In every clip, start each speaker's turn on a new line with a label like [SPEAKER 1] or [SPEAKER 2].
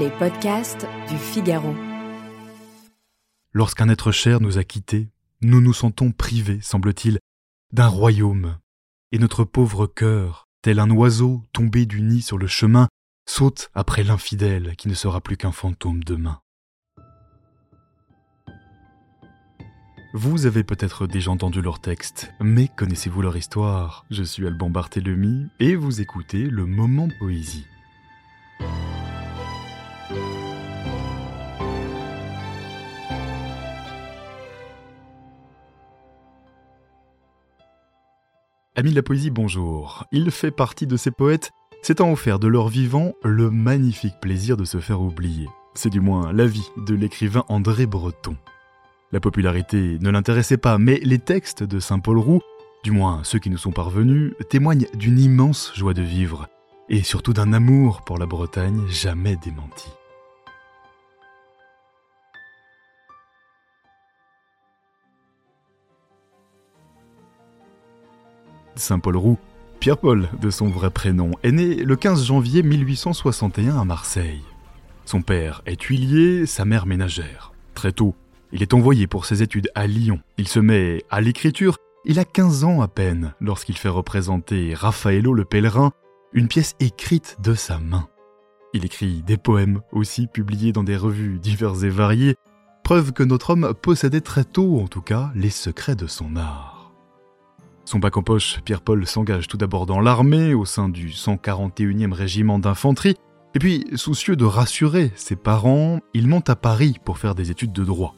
[SPEAKER 1] Les podcasts du Figaro.
[SPEAKER 2] Lorsqu'un être cher nous a quittés, nous nous sentons privés, semble-t-il, d'un royaume, et notre pauvre cœur, tel un oiseau tombé du nid sur le chemin, saute après l'infidèle qui ne sera plus qu'un fantôme demain. Vous avez peut-être déjà entendu leur texte, mais connaissez-vous leur histoire? Je suis Alban Barthélemy et vous écoutez le Moment Poésie. De la poésie, bonjour. Il fait partie de ces poètes s'étant offert de leur vivant le magnifique plaisir de se faire oublier. C'est du moins l'avis de l'écrivain André Breton. La popularité ne l'intéressait pas, mais les textes de Saint-Paul Roux, du moins ceux qui nous sont parvenus, témoignent d'une immense joie de vivre, et surtout d'un amour pour la Bretagne jamais démenti. Saint-Paul Roux, Pierre-Paul de son vrai prénom, est né le 15 janvier 1861 à Marseille. Son père est huilier, sa mère ménagère. Très tôt, il est envoyé pour ses études à Lyon. Il se met à l'écriture. Il a 15 ans à peine lorsqu'il fait représenter Raffaello le pèlerin, une pièce écrite de sa main. Il écrit des poèmes aussi publiés dans des revues diverses et variées, preuve que notre homme possédait très tôt en tout cas les secrets de son art. Son bac en poche, Pierre-Paul s'engage tout d'abord dans l'armée au sein du 141e régiment d'infanterie, et puis, soucieux de rassurer ses parents, il monte à Paris pour faire des études de droit.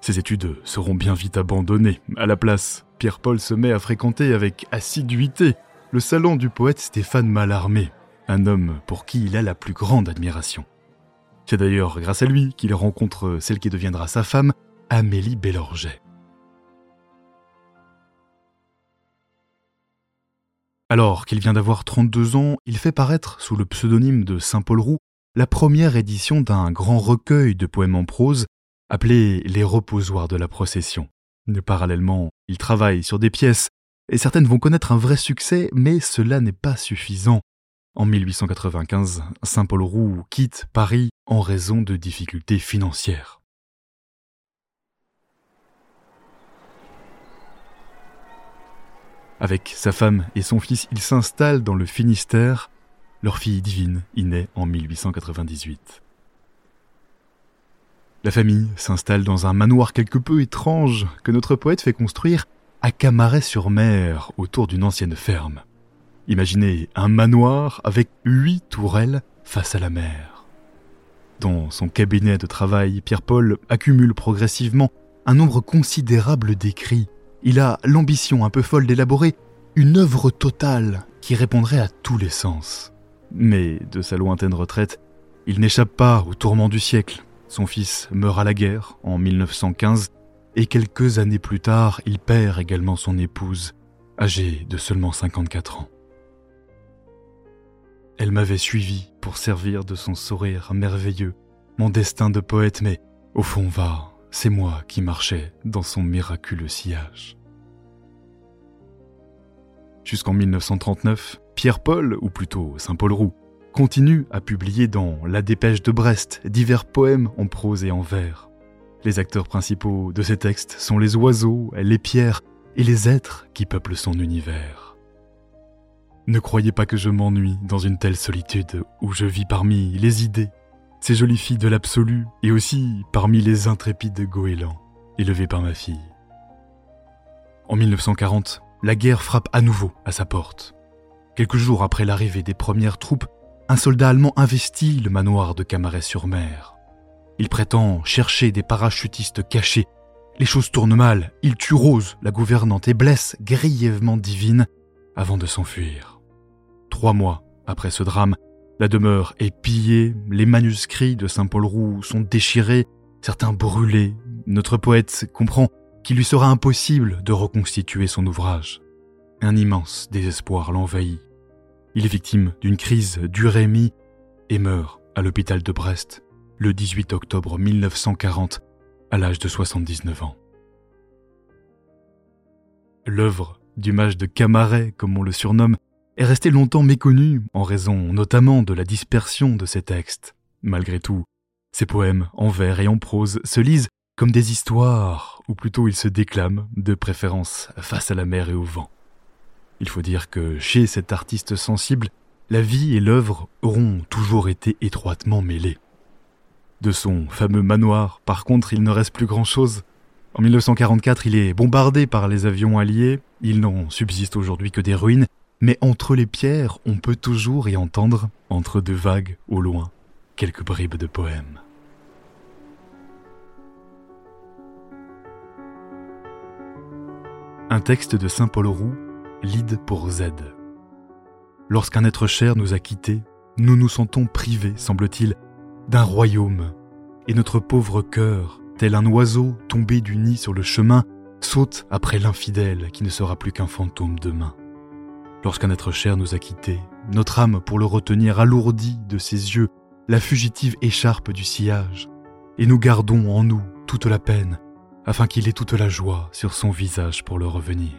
[SPEAKER 2] Ces études seront bien vite abandonnées. À la place, Pierre-Paul se met à fréquenter avec assiduité le salon du poète Stéphane Mallarmé, un homme pour qui il a la plus grande admiration. C'est d'ailleurs grâce à lui qu'il rencontre celle qui deviendra sa femme, Amélie Bellorget. Alors qu'il vient d'avoir 32 ans, il fait paraître sous le pseudonyme de Saint-Paul Roux la première édition d'un grand recueil de poèmes en prose appelé Les reposoirs de la procession. parallèlement, il travaille sur des pièces, et certaines vont connaître un vrai succès, mais cela n'est pas suffisant. En 1895, Saint-Paul Roux quitte Paris en raison de difficultés financières. Avec sa femme et son fils, il s'installe dans le Finistère. Leur fille divine y naît en 1898. La famille s'installe dans un manoir quelque peu étrange que notre poète fait construire à Camaret-sur-Mer, autour d'une ancienne ferme. Imaginez un manoir avec huit tourelles face à la mer. Dans son cabinet de travail, Pierre-Paul accumule progressivement un nombre considérable d'écrits. Il a l'ambition un peu folle d'élaborer une œuvre totale qui répondrait à tous les sens. Mais de sa lointaine retraite, il n'échappe pas au tourment du siècle son fils meurt à la guerre en 1915 et quelques années plus tard, il perd également son épouse, âgée de seulement 54 ans. Elle m'avait suivi pour servir de son sourire merveilleux, mon destin de poète, mais au fond va, c'est moi qui marchais dans son miraculeux sillage. Jusqu'en 1939, Pierre-Paul, ou plutôt Saint-Paul Roux, continue à publier dans La Dépêche de Brest divers poèmes en prose et en vers. Les acteurs principaux de ces textes sont les oiseaux, les pierres et les êtres qui peuplent son univers. Ne croyez pas que je m'ennuie dans une telle solitude où je vis parmi les idées, ces jolies filles de l'absolu, et aussi parmi les intrépides goélands, élevés par ma fille. En 1940, la guerre frappe à nouveau à sa porte. Quelques jours après l'arrivée des premières troupes, un soldat allemand investit le manoir de Camaret-sur-Mer. Il prétend chercher des parachutistes cachés. Les choses tournent mal. Il tue Rose, la gouvernante, et blesse grièvement Divine avant de s'enfuir. Trois mois après ce drame, la demeure est pillée, les manuscrits de Saint-Paul Roux sont déchirés, certains brûlés. Notre poète comprend qu'il lui sera impossible de reconstituer son ouvrage. Un immense désespoir l'envahit. Il est victime d'une crise d'urémie et meurt à l'hôpital de Brest le 18 octobre 1940 à l'âge de 79 ans. L'œuvre du mage de Camaret, comme on le surnomme, est restée longtemps méconnue en raison notamment de la dispersion de ses textes. Malgré tout, ces poèmes, en vers et en prose, se lisent comme des histoires, ou plutôt ils se déclament, de préférence face à la mer et au vent. Il faut dire que chez cet artiste sensible, la vie et l'œuvre auront toujours été étroitement mêlées. De son fameux manoir, par contre, il ne reste plus grand-chose. En 1944, il est bombardé par les avions alliés, il n'en subsiste aujourd'hui que des ruines, mais entre les pierres, on peut toujours y entendre, entre deux vagues au loin, quelques bribes de poèmes. Un texte de Saint-Paul Roux, Lide pour Z. Lorsqu'un être cher nous a quittés, nous nous sentons privés, semble-t-il, d'un royaume, et notre pauvre cœur, tel un oiseau tombé du nid sur le chemin, saute après l'infidèle qui ne sera plus qu'un fantôme demain. Lorsqu'un être cher nous a quittés, notre âme, pour le retenir, alourdit de ses yeux la fugitive écharpe du sillage, et nous gardons en nous toute la peine, afin qu'il ait toute la joie sur son visage pour le revenir.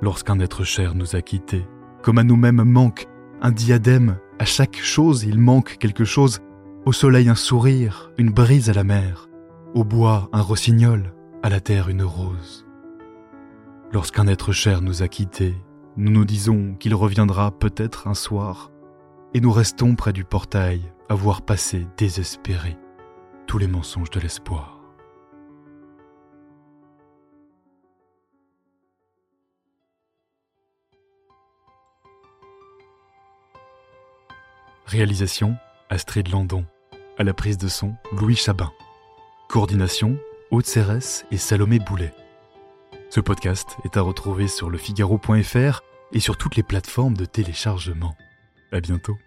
[SPEAKER 2] Lorsqu'un être cher nous a quittés, comme à nous-mêmes manque un diadème, à chaque chose il manque quelque chose, au soleil un sourire, une brise à la mer, au bois un rossignol, à la terre une rose. Lorsqu'un être cher nous a quittés, nous nous disons qu'il reviendra peut-être un soir, et nous restons près du portail à voir passer désespérés tous les mensonges de l'espoir. Réalisation Astrid Landon. À la prise de son, Louis Chabin. Coordination Aude Cérès et Salomé Boulet. Ce podcast est à retrouver sur lefigaro.fr et sur toutes les plateformes de téléchargement. À bientôt.